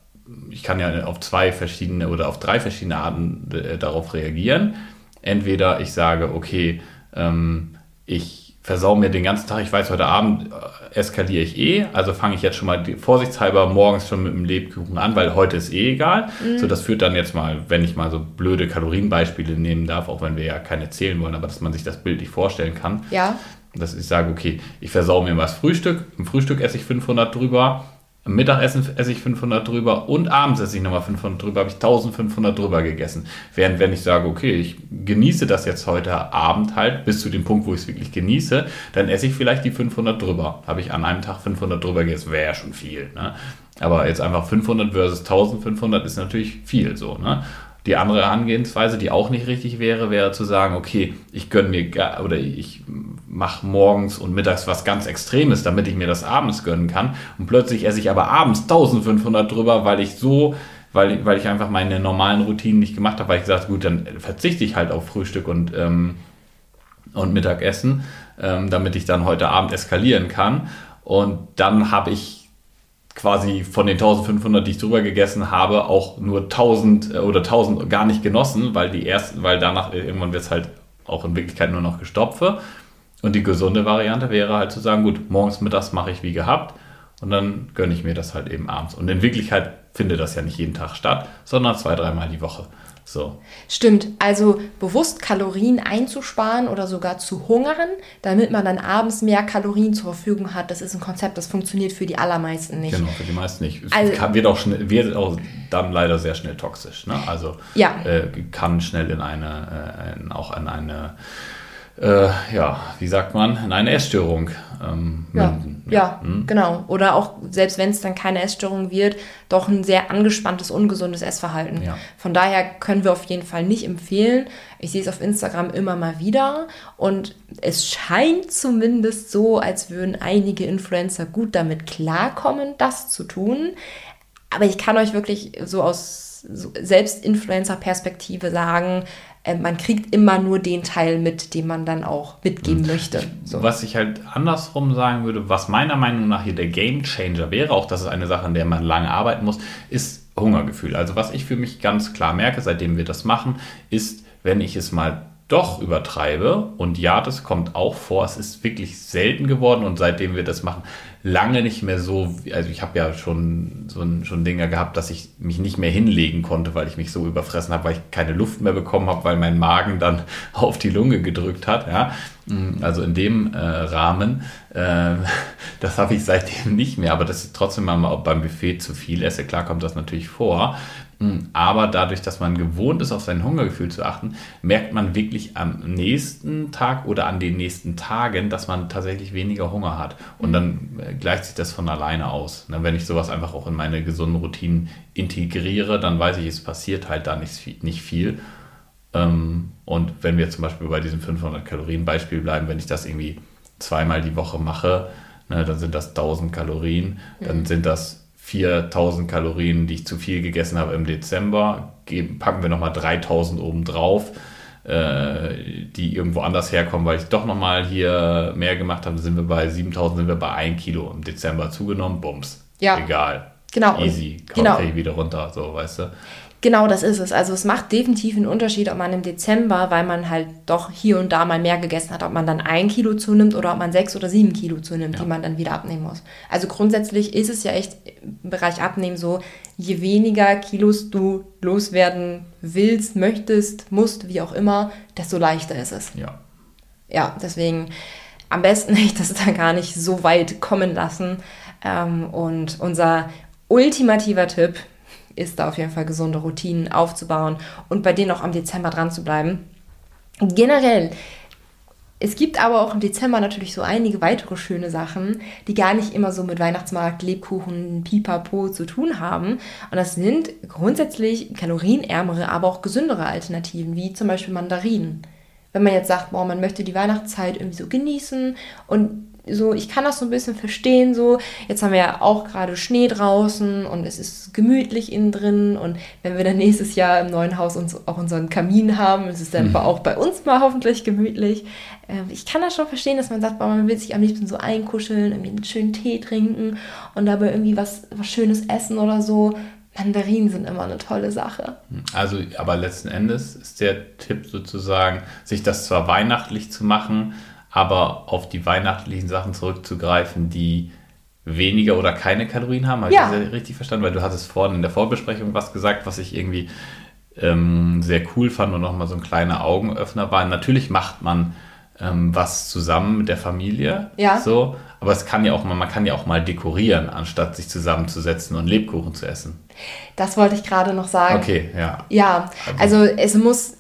ich kann ja auf zwei verschiedene oder auf drei verschiedene Arten äh, darauf reagieren. Entweder ich sage, okay, ähm, ich versau mir den ganzen Tag, ich weiß, heute Abend äh, eskaliere ich eh, also fange ich jetzt schon mal die, vorsichtshalber morgens schon mit dem Lebkuchen an, weil heute ist eh egal. Mhm. So, das führt dann jetzt mal, wenn ich mal so blöde Kalorienbeispiele nehmen darf, auch wenn wir ja keine zählen wollen, aber dass man sich das bildlich vorstellen kann. Ja. Dass ich sage, okay, ich versau mir was Frühstück, im Frühstück esse ich 500 drüber, am Mittagessen esse ich 500 drüber und abends esse ich nochmal 500 drüber, habe ich 1500 drüber gegessen. Während wenn ich sage, okay, ich genieße das jetzt heute Abend halt bis zu dem Punkt, wo ich es wirklich genieße, dann esse ich vielleicht die 500 drüber. Habe ich an einem Tag 500 drüber gegessen, wäre ja schon viel. Ne? Aber jetzt einfach 500 versus 1500 ist natürlich viel so. Ne? Die andere Herangehensweise, die auch nicht richtig wäre, wäre zu sagen, okay, ich gönne mir oder ich mache morgens und mittags was ganz Extremes, damit ich mir das abends gönnen kann. Und plötzlich esse ich aber abends 1500 drüber, weil ich so, weil, weil ich einfach meine normalen Routinen nicht gemacht habe, weil ich gesagt gut, dann verzichte ich halt auf Frühstück und, ähm, und Mittagessen, ähm, damit ich dann heute Abend eskalieren kann. Und dann habe ich quasi von den 1500, die ich drüber gegessen habe, auch nur 1000 äh, oder 1000 gar nicht genossen, weil die ersten, weil danach irgendwann wird es halt auch in Wirklichkeit nur noch Gestopfe. Und die gesunde Variante wäre halt zu sagen, gut, morgens, mittags mache ich wie gehabt und dann gönne ich mir das halt eben abends. Und in Wirklichkeit findet das ja nicht jeden Tag statt, sondern zwei, dreimal die Woche. So. Stimmt, also bewusst Kalorien einzusparen oder sogar zu hungern, damit man dann abends mehr Kalorien zur Verfügung hat, das ist ein Konzept, das funktioniert für die allermeisten nicht. Genau, für die meisten nicht. Also, kann, wird, auch schnell, wird auch dann leider sehr schnell toxisch. Ne? Also ja. äh, kann schnell in eine, äh, in, auch in eine äh, ja, wie sagt man, in eine Essstörung ähm, ja, ja, ja hm? genau. Oder auch, selbst wenn es dann keine Essstörung wird, doch ein sehr angespanntes, ungesundes Essverhalten. Ja. Von daher können wir auf jeden Fall nicht empfehlen. Ich sehe es auf Instagram immer mal wieder und es scheint zumindest so, als würden einige Influencer gut damit klarkommen, das zu tun. Aber ich kann euch wirklich so aus selbst Influencer-Perspektive sagen, man kriegt immer nur den Teil mit, den man dann auch mitgeben mhm. möchte. So. Was ich halt andersrum sagen würde, was meiner Meinung nach hier der Game Changer wäre, auch das ist eine Sache, an der man lange arbeiten muss, ist Hungergefühl. Also was ich für mich ganz klar merke, seitdem wir das machen, ist, wenn ich es mal doch übertreibe, und ja, das kommt auch vor, es ist wirklich selten geworden und seitdem wir das machen, lange nicht mehr so, also ich habe ja schon so ein, schon Dinge gehabt, dass ich mich nicht mehr hinlegen konnte, weil ich mich so überfressen habe, weil ich keine Luft mehr bekommen habe, weil mein Magen dann (laughs) auf die Lunge gedrückt hat. Ja? Also in dem äh, Rahmen, äh, (laughs) das habe ich seitdem nicht mehr, aber das ist trotzdem mal beim Buffet zu viel esse. Klar kommt das natürlich vor. Aber dadurch, dass man gewohnt ist, auf sein Hungergefühl zu achten, merkt man wirklich am nächsten Tag oder an den nächsten Tagen, dass man tatsächlich weniger Hunger hat. Und dann gleicht sich das von alleine aus. Ne? Wenn ich sowas einfach auch in meine gesunden Routinen integriere, dann weiß ich, es passiert halt da nicht, nicht viel. Ähm, und wenn wir zum Beispiel bei diesem 500 Kalorien Beispiel bleiben, wenn ich das irgendwie zweimal die Woche mache, ne, dann sind das 1000 Kalorien, dann mhm. sind das 4000 Kalorien, die ich zu viel gegessen habe im Dezember, geben, packen wir nochmal 3000 oben drauf, äh, die irgendwo anders herkommen, weil ich doch nochmal hier mehr gemacht habe, sind wir bei 7000, sind wir bei 1 Kilo im Dezember zugenommen, bums. Ja. Egal. Genau. Easy, kommt genau. wieder runter, so, weißt du. Genau, das ist es. Also es macht definitiv einen Unterschied, ob man im Dezember, weil man halt doch hier und da mal mehr gegessen hat, ob man dann ein Kilo zunimmt oder ob man sechs oder sieben Kilo zunimmt, ja. die man dann wieder abnehmen muss. Also grundsätzlich ist es ja echt im Bereich Abnehmen so, je weniger Kilos du loswerden willst, möchtest, musst, wie auch immer, desto leichter ist es. Ja. Ja, deswegen am besten (laughs) nicht das da gar nicht so weit kommen lassen. Ähm, und unser ultimativer Tipp, ist da auf jeden Fall gesunde Routinen aufzubauen und bei denen auch am Dezember dran zu bleiben. Generell, es gibt aber auch im Dezember natürlich so einige weitere schöne Sachen, die gar nicht immer so mit Weihnachtsmarkt, Lebkuchen, Pipapo zu tun haben. Und das sind grundsätzlich kalorienärmere, aber auch gesündere Alternativen, wie zum Beispiel Mandarinen. Wenn man jetzt sagt, boah, man möchte die Weihnachtszeit irgendwie so genießen und so, ich kann das so ein bisschen verstehen, so, jetzt haben wir ja auch gerade Schnee draußen und es ist gemütlich innen drin und wenn wir dann nächstes Jahr im neuen Haus uns auch unseren Kamin haben, ist es dann mhm. auch bei uns mal hoffentlich gemütlich. Ähm, ich kann das schon verstehen, dass man sagt, man will sich am liebsten so einkuscheln, irgendwie einen schönen Tee trinken und dabei irgendwie was, was Schönes essen oder so. Mandarinen sind immer eine tolle Sache. Also, aber letzten Endes ist der Tipp sozusagen, sich das zwar weihnachtlich zu machen, aber auf die weihnachtlichen Sachen zurückzugreifen, die weniger oder keine Kalorien haben. Habe ja. ich das richtig verstanden? Weil du hattest vorhin in der Vorbesprechung was gesagt, was ich irgendwie ähm, sehr cool fand und nochmal so ein kleiner Augenöffner war. Natürlich macht man ähm, was zusammen mit der Familie. Ja. So, aber es kann ja auch mal, man kann ja auch mal dekorieren, anstatt sich zusammenzusetzen und Lebkuchen zu essen. Das wollte ich gerade noch sagen. Okay, ja. Ja, also es muss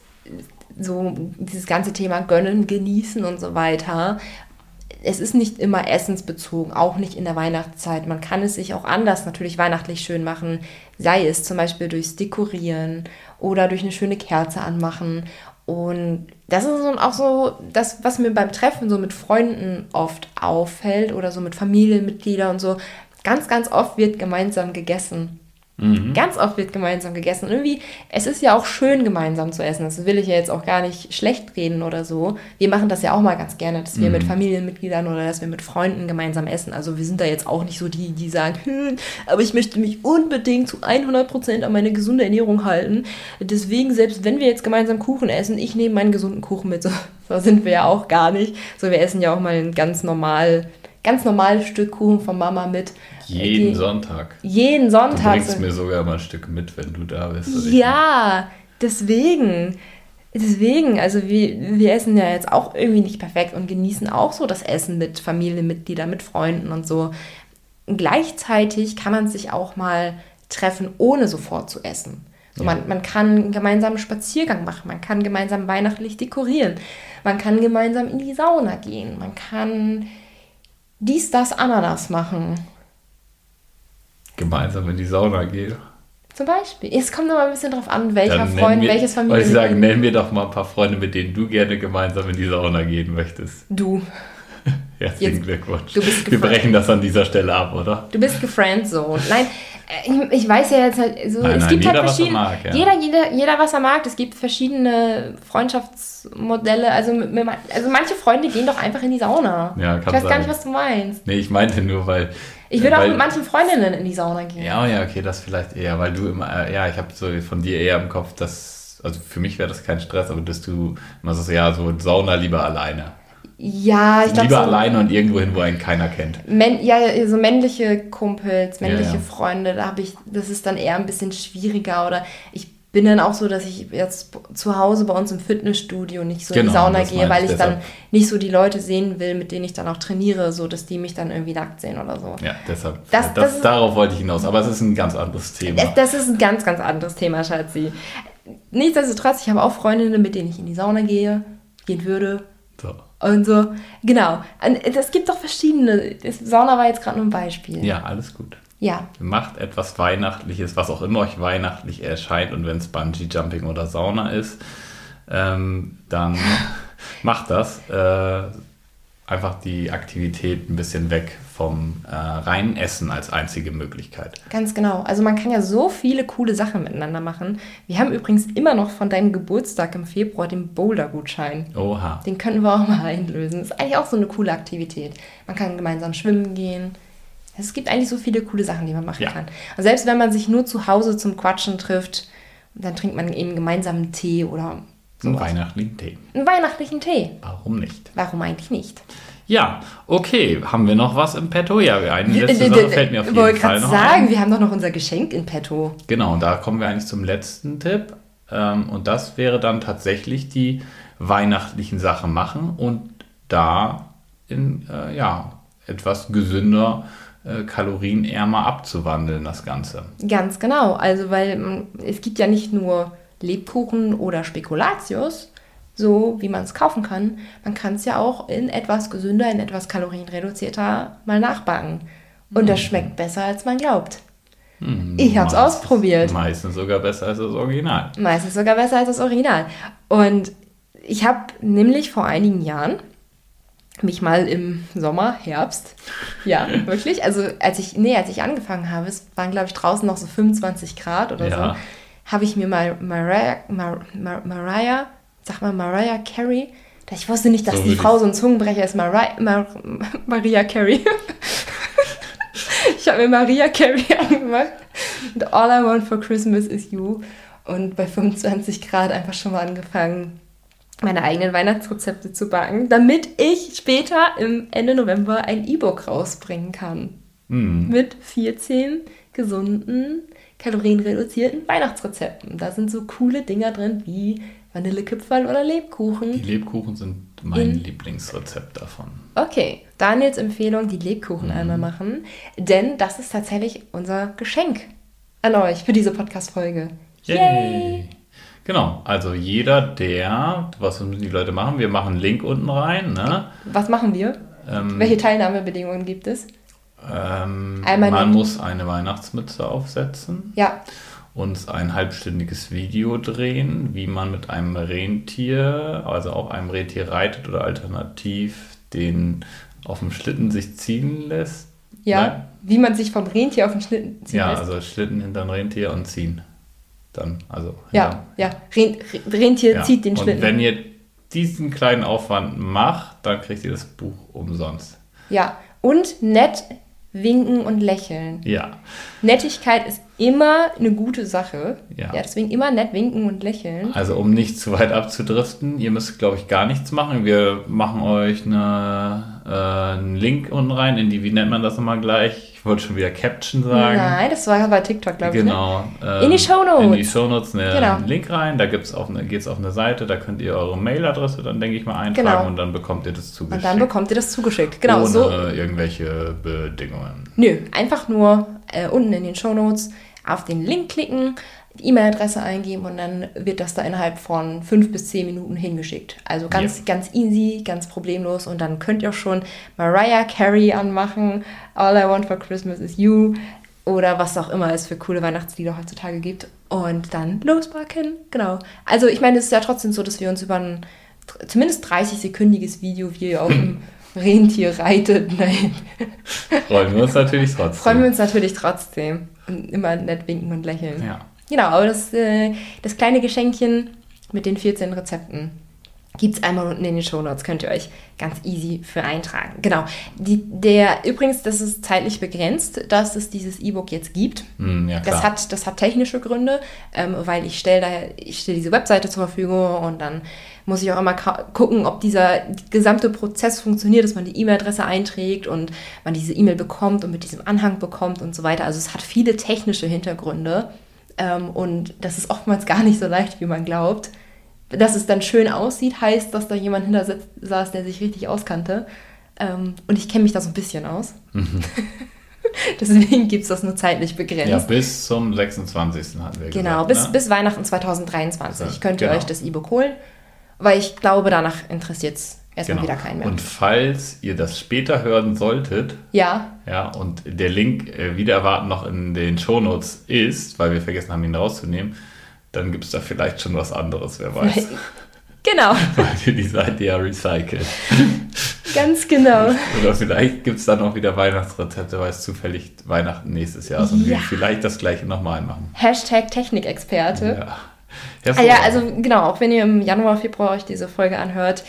so dieses ganze Thema gönnen, genießen und so weiter. Es ist nicht immer essensbezogen, auch nicht in der Weihnachtszeit. Man kann es sich auch anders natürlich weihnachtlich schön machen, sei es zum Beispiel durchs Dekorieren oder durch eine schöne Kerze anmachen. Und das ist auch so das, was mir beim Treffen so mit Freunden oft auffällt oder so mit Familienmitgliedern und so. Ganz, ganz oft wird gemeinsam gegessen. Mhm. Ganz oft wird gemeinsam gegessen. Und irgendwie, es ist ja auch schön, gemeinsam zu essen. Das will ich ja jetzt auch gar nicht schlecht reden oder so. Wir machen das ja auch mal ganz gerne, dass wir mhm. mit Familienmitgliedern oder dass wir mit Freunden gemeinsam essen. Also wir sind da jetzt auch nicht so die, die sagen, hm, aber ich möchte mich unbedingt zu 100% an meine gesunde Ernährung halten. Deswegen, selbst wenn wir jetzt gemeinsam Kuchen essen, ich nehme meinen gesunden Kuchen mit. (laughs) So, so sind wir ja auch gar nicht. So, wir essen ja auch mal ein ganz normal ganz normales Stück Kuchen von Mama mit. Jeden die, Sonntag. Jeden Sonntag. Du bringst mir sogar mal ein Stück mit, wenn du da bist. Ja, deswegen. Deswegen, also wir, wir essen ja jetzt auch irgendwie nicht perfekt und genießen auch so das Essen mit Familienmitgliedern, mit Freunden und so. Gleichzeitig kann man sich auch mal treffen, ohne sofort zu essen. So, ja. man, man kann einen Spaziergang machen, man kann gemeinsam weihnachtlich dekorieren, man kann gemeinsam in die Sauna gehen, man kann dies, das, Ananas machen gemeinsam in die Sauna gehe. Zum Beispiel. Es kommt mal ein bisschen drauf an, welcher Freund, wir, welches Familie. Weil ich sagen, nenn mir doch mal ein paar Freunde, mit denen du gerne gemeinsam in die Sauna gehen möchtest. Du. (laughs) Herzlichen Jetzt, Glückwunsch. wir brechen das an dieser Stelle ab, oder? Du bist gefriendzoned. Nein, äh, ich, ich, weiß ja jetzt halt so, nein, es nein, gibt halt jeder, halt verschiedene. Was mag, ja. jeder, jeder, jeder, was er mag. Es gibt verschiedene Freundschaftsmodelle. Also, also manche Freunde gehen doch einfach in die Sauna. Ja, kann ich weiß sein. gar nicht, was du meinst. Nee, ich meinte nur, weil ich würde auch mit manchen Freundinnen in die Sauna gehen. Ja, ja, okay, das vielleicht eher, weil du immer, ja, ich habe so von dir eher im Kopf, dass, also für mich wäre das kein Stress, aber dass du immer so, ja, so Sauna lieber alleine. Ja, ich glaube. Lieber so alleine und irgendwo hin, wo einen keiner kennt. Men ja, so männliche Kumpels, männliche ja, ja. Freunde, da habe ich, das ist dann eher ein bisschen schwieriger oder ich bin dann auch so, dass ich jetzt zu Hause bei uns im Fitnessstudio nicht so genau, in die genau, Sauna gehe, weil ich deshalb. dann nicht so die Leute sehen will, mit denen ich dann auch trainiere, so dass die mich dann irgendwie nackt sehen oder so. Ja, deshalb. Das, das, das darauf wollte ich hinaus, aber es ist ein ganz anderes Thema. Das, das ist ein ganz, ganz anderes Thema, Schatzi. Nichtsdestotrotz, ich habe auch Freundinnen, mit denen ich in die Sauna gehe, gehen würde. So. Und so, genau. Es gibt doch verschiedene. Sauna war jetzt gerade nur ein Beispiel. Ja, alles gut. Ja. Macht etwas Weihnachtliches, was auch immer euch weihnachtlich erscheint. Und wenn es Bungee-Jumping oder Sauna ist, ähm, dann (laughs) macht das. Äh, einfach die Aktivität ein bisschen weg vom äh, reinen Essen als einzige Möglichkeit. Ganz genau. Also man kann ja so viele coole Sachen miteinander machen. Wir haben übrigens immer noch von deinem Geburtstag im Februar den Boulder-Gutschein. Oha. Den könnten wir auch mal einlösen. Das ist eigentlich auch so eine coole Aktivität. Man kann gemeinsam schwimmen gehen. Es gibt eigentlich so viele coole Sachen, die man machen ja. kann. Und selbst wenn man sich nur zu Hause zum Quatschen trifft, dann trinkt man eben gemeinsam einen Tee oder Sowas. Einen weihnachtlichen Tee. Einen weihnachtlichen Tee. Warum nicht? Warum eigentlich nicht? Ja, okay. Haben wir noch was im Petto? Ja, eine letzte (laughs) Sache fällt mir auf jeden Fall noch Ich wollte gerade sagen, wir haben doch noch unser Geschenk in Petto. Genau, da kommen wir eigentlich zum letzten Tipp. Ähm, und das wäre dann tatsächlich die weihnachtlichen Sachen machen und da in, äh, ja, etwas gesünder, kalorienärmer abzuwandeln, das Ganze. Ganz genau. Also, weil mm, es gibt ja nicht nur Lebkuchen oder Spekulatius, so wie man es kaufen kann. Man kann es ja auch in etwas gesünder, in etwas kalorienreduzierter mal nachbacken. Und das mhm. schmeckt besser, als man glaubt. Mhm. Ich habe es ausprobiert. Meistens sogar besser als das Original. Meistens sogar besser als das Original. Und ich habe nämlich vor einigen Jahren mich mal im Sommer, Herbst, ja, (laughs) wirklich, also als ich, nee, als ich angefangen habe, es waren, glaube ich, draußen noch so 25 Grad oder ja. so, habe ich mir mal Mariah, Mar, Mar, Mariah, sag mal Mariah Carey, ich wusste nicht, dass so die Frau so ein Zungenbrecher ist, Mariah, Mar, Maria Carey. (laughs) ich habe mir Maria Carey (laughs) angemacht und All I Want for Christmas is You und bei 25 Grad einfach schon mal angefangen, meine eigenen Weihnachtsrezepte zu backen, damit ich später im Ende November ein E-Book rausbringen kann. Mm. Mit 14 gesunden kalorienreduzierten Weihnachtsrezepten. Da sind so coole Dinger drin wie Vanillekipferl oder Lebkuchen. Die Lebkuchen sind mein In Lieblingsrezept davon. Okay, Daniels Empfehlung, die Lebkuchen mhm. einmal machen, denn das ist tatsächlich unser Geschenk an euch für diese Podcast-Folge. Yay. Yay! Genau, also jeder, der, was müssen die Leute machen? Wir machen einen Link unten rein. Ne? Was machen wir? Ähm, Welche Teilnahmebedingungen gibt es? Ähm, man muss eine Weihnachtsmütze aufsetzen. Ja. Und ein halbstündiges Video drehen, wie man mit einem Rentier, also auch einem Rentier reitet oder alternativ den auf dem Schlitten sich ziehen lässt. Ja, Nein? wie man sich vom Rentier auf den Schlitten ziehen ja, lässt. Ja, also Schlitten hinter ein Rentier und ziehen. Dann, also. Ja, ja, Ren Rentier ja. zieht den Schlitten. Und wenn ihr diesen kleinen Aufwand macht, dann kriegt ihr das Buch umsonst. Ja, und nett winken und lächeln. Ja. Nettigkeit ist immer eine gute Sache. Ja. ja. Deswegen immer nett winken und lächeln. Also um nicht zu weit abzudriften, ihr müsst, glaube ich, gar nichts machen. Wir machen euch eine, äh, einen Link unten rein in die, wie nennt man das nochmal gleich? Ich wollte schon wieder Caption sagen. Nein, das war bei TikTok, glaube ich. Ne? Genau. Ne? Ähm, in die Shownotes. In die Shownotes einen genau. Link rein. Da geht es auf, eine, auf eine Seite, da könnt ihr eure Mailadresse dann, denke ich mal, eintragen genau. und dann bekommt ihr das zugeschickt. Und dann bekommt ihr das zugeschickt. Genau. Ohne so. irgendwelche Bedingungen. Nö, einfach nur äh, unten in den Shownotes auf den Link klicken, die E-Mail-Adresse eingeben und dann wird das da innerhalb von fünf bis zehn Minuten hingeschickt. Also ganz, ja. ganz easy, ganz problemlos und dann könnt ihr schon Mariah Carey anmachen, All I Want for Christmas is You oder was auch immer es für coole Weihnachtslieder heutzutage gibt und dann losbacken. Genau. Also ich meine, es ist ja trotzdem so, dass wir uns über ein zumindest 30-sekündiges Video, wie ihr auf dem (clears throat) Rentier reitet, (laughs) nein. Freuen wir uns natürlich trotzdem. Freuen wir uns natürlich trotzdem. Und immer nett winken und lächeln. Ja. Genau, aber das, äh, das kleine Geschenkchen mit den 14 Rezepten gibt es einmal unten in den Shownotes, könnt ihr euch ganz easy für eintragen. Genau. Die, der, übrigens, das ist zeitlich begrenzt, dass es dieses E-Book jetzt gibt. Mm, ja, das, hat, das hat technische Gründe, ähm, weil ich stelle stell diese Webseite zur Verfügung und dann muss ich auch immer gucken, ob dieser gesamte Prozess funktioniert, dass man die E-Mail-Adresse einträgt und man diese E-Mail bekommt und mit diesem Anhang bekommt und so weiter. Also es hat viele technische Hintergründe. Ähm, und das ist oftmals gar nicht so leicht, wie man glaubt. Dass es dann schön aussieht, heißt, dass da jemand hinter saß, der sich richtig auskannte. Ähm, und ich kenne mich da so ein bisschen aus. Mhm. (laughs) Deswegen gibt es das nur zeitlich begrenzt. Ja, bis zum 26. hatten wir Genau, gesagt, bis, ne? bis Weihnachten 2023 ja, könnt ihr genau. euch das E-Book holen. Weil ich glaube, danach interessiert es erstmal Genau. wieder keinen mehr. Und falls ihr das später hören solltet, ja, ja, und der Link äh, wieder erwarten noch in den Shownotes ist, weil wir vergessen haben, ihn rauszunehmen, dann gibt es da vielleicht schon was anderes, wer weiß. genau, (laughs) weil wir die Seite ja recyceln. ganz genau. Oder vielleicht gibt es dann auch wieder Weihnachtsrezepte, weil es zufällig Weihnachten nächstes Jahr ist und wir Ja. vielleicht das gleiche nochmal machen. Hashtag Technikexperte. Ja. Ah ja, also genau, auch wenn ihr im Januar, Februar euch diese Folge anhört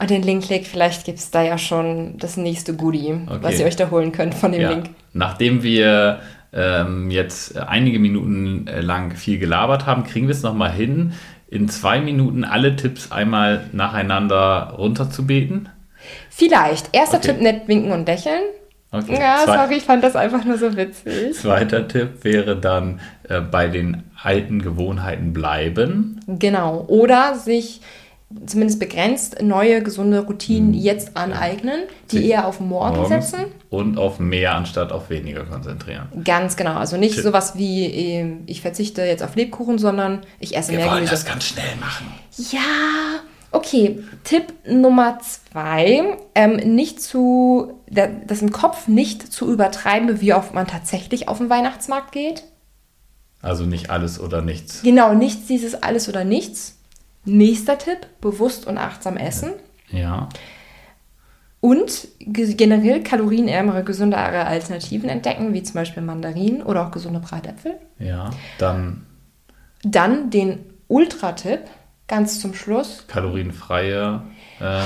und den Link klickt, vielleicht gibt es da ja schon das nächste Goodie, Okay. was ihr euch da holen könnt von dem Ja. Link. Nachdem wir ähm, jetzt einige Minuten äh, lang viel gelabert haben, kriegen wir es nochmal hin, in zwei Minuten alle Tipps einmal nacheinander runterzubeten. Vielleicht. Erster Okay. Tipp, nett winken und lächeln. Okay. Ja, Zwei- sorry, ich fand das einfach nur so witzig. Zweiter Tipp wäre dann äh, bei den alten Gewohnheiten bleiben. Genau. Oder sich zumindest begrenzt neue, gesunde Routinen jetzt aneignen, die Sich eher auf morgen, setzen. Und auf mehr anstatt auf weniger konzentrieren. Ganz genau. Also nicht Tipp. sowas wie, äh, ich verzichte jetzt auf Lebkuchen, sondern ich esse Wir mehr wollen Gemüse. das ganz schnell machen. Ja, okay. Tipp Nummer zwei, ähm, nicht zu, da- das im Kopf nicht zu übertreiben, wie oft man tatsächlich auf den Weihnachtsmarkt geht. Also nicht alles oder nichts. Genau, nichts dieses alles oder nichts. Nächster Tipp, bewusst und achtsam essen. Ja. Und ge- generell kalorienärmere, gesündere Alternativen entdecken, wie zum Beispiel Mandarinen oder auch gesunde Bratäpfel. Ja. Dann Dann den Ultra-Tipp, ganz zum Schluss. kalorienfreie, äh,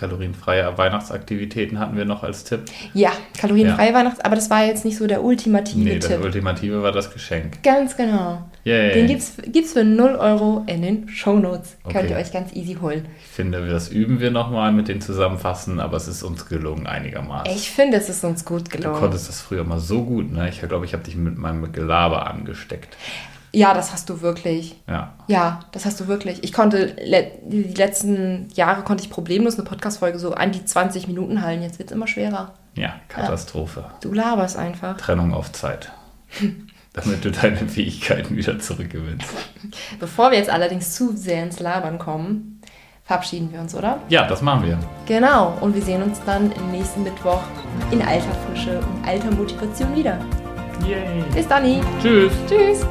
kalorienfreie Weihnachtsaktivitäten hatten wir noch als Tipp. Ja, kalorienfreie Weihnachts-, aber das war jetzt nicht so der ultimative Nee, das Tipp. Ultimative war das Geschenk. Ganz genau. Yay. Den gibt's, gibt's für 0 Euro in den Shownotes. Könnt Okay. ihr euch ganz easy holen. Ich finde, das üben wir nochmal mit den Zusammenfassen, aber es ist uns gelungen einigermaßen. Ich finde, es ist uns gut Du gelungen. konntest das früher mal so gut, ne? Ich glaube, ich habe dich mit meinem Gelaber angesteckt. Ja, das hast du wirklich. Ja. Ja, das hast du wirklich. Ich konnte, le die letzten Jahre konnte ich problemlos eine Podcast-Folge so an die 20 Minuten halten. Jetzt wird es immer schwerer. Ja, Katastrophe. Du laberst einfach. Trennung auf Zeit. (laughs) Damit du deine Fähigkeiten wieder zurückgewinnst. Bevor wir jetzt allerdings zu sehr ins Labern kommen, verabschieden wir uns, oder? Ja, das machen wir. Genau. Und wir sehen uns dann nächsten Mittwoch in alter Frische und alter Motivation wieder. Yay. Bis dann. Tschüss. Tschüss.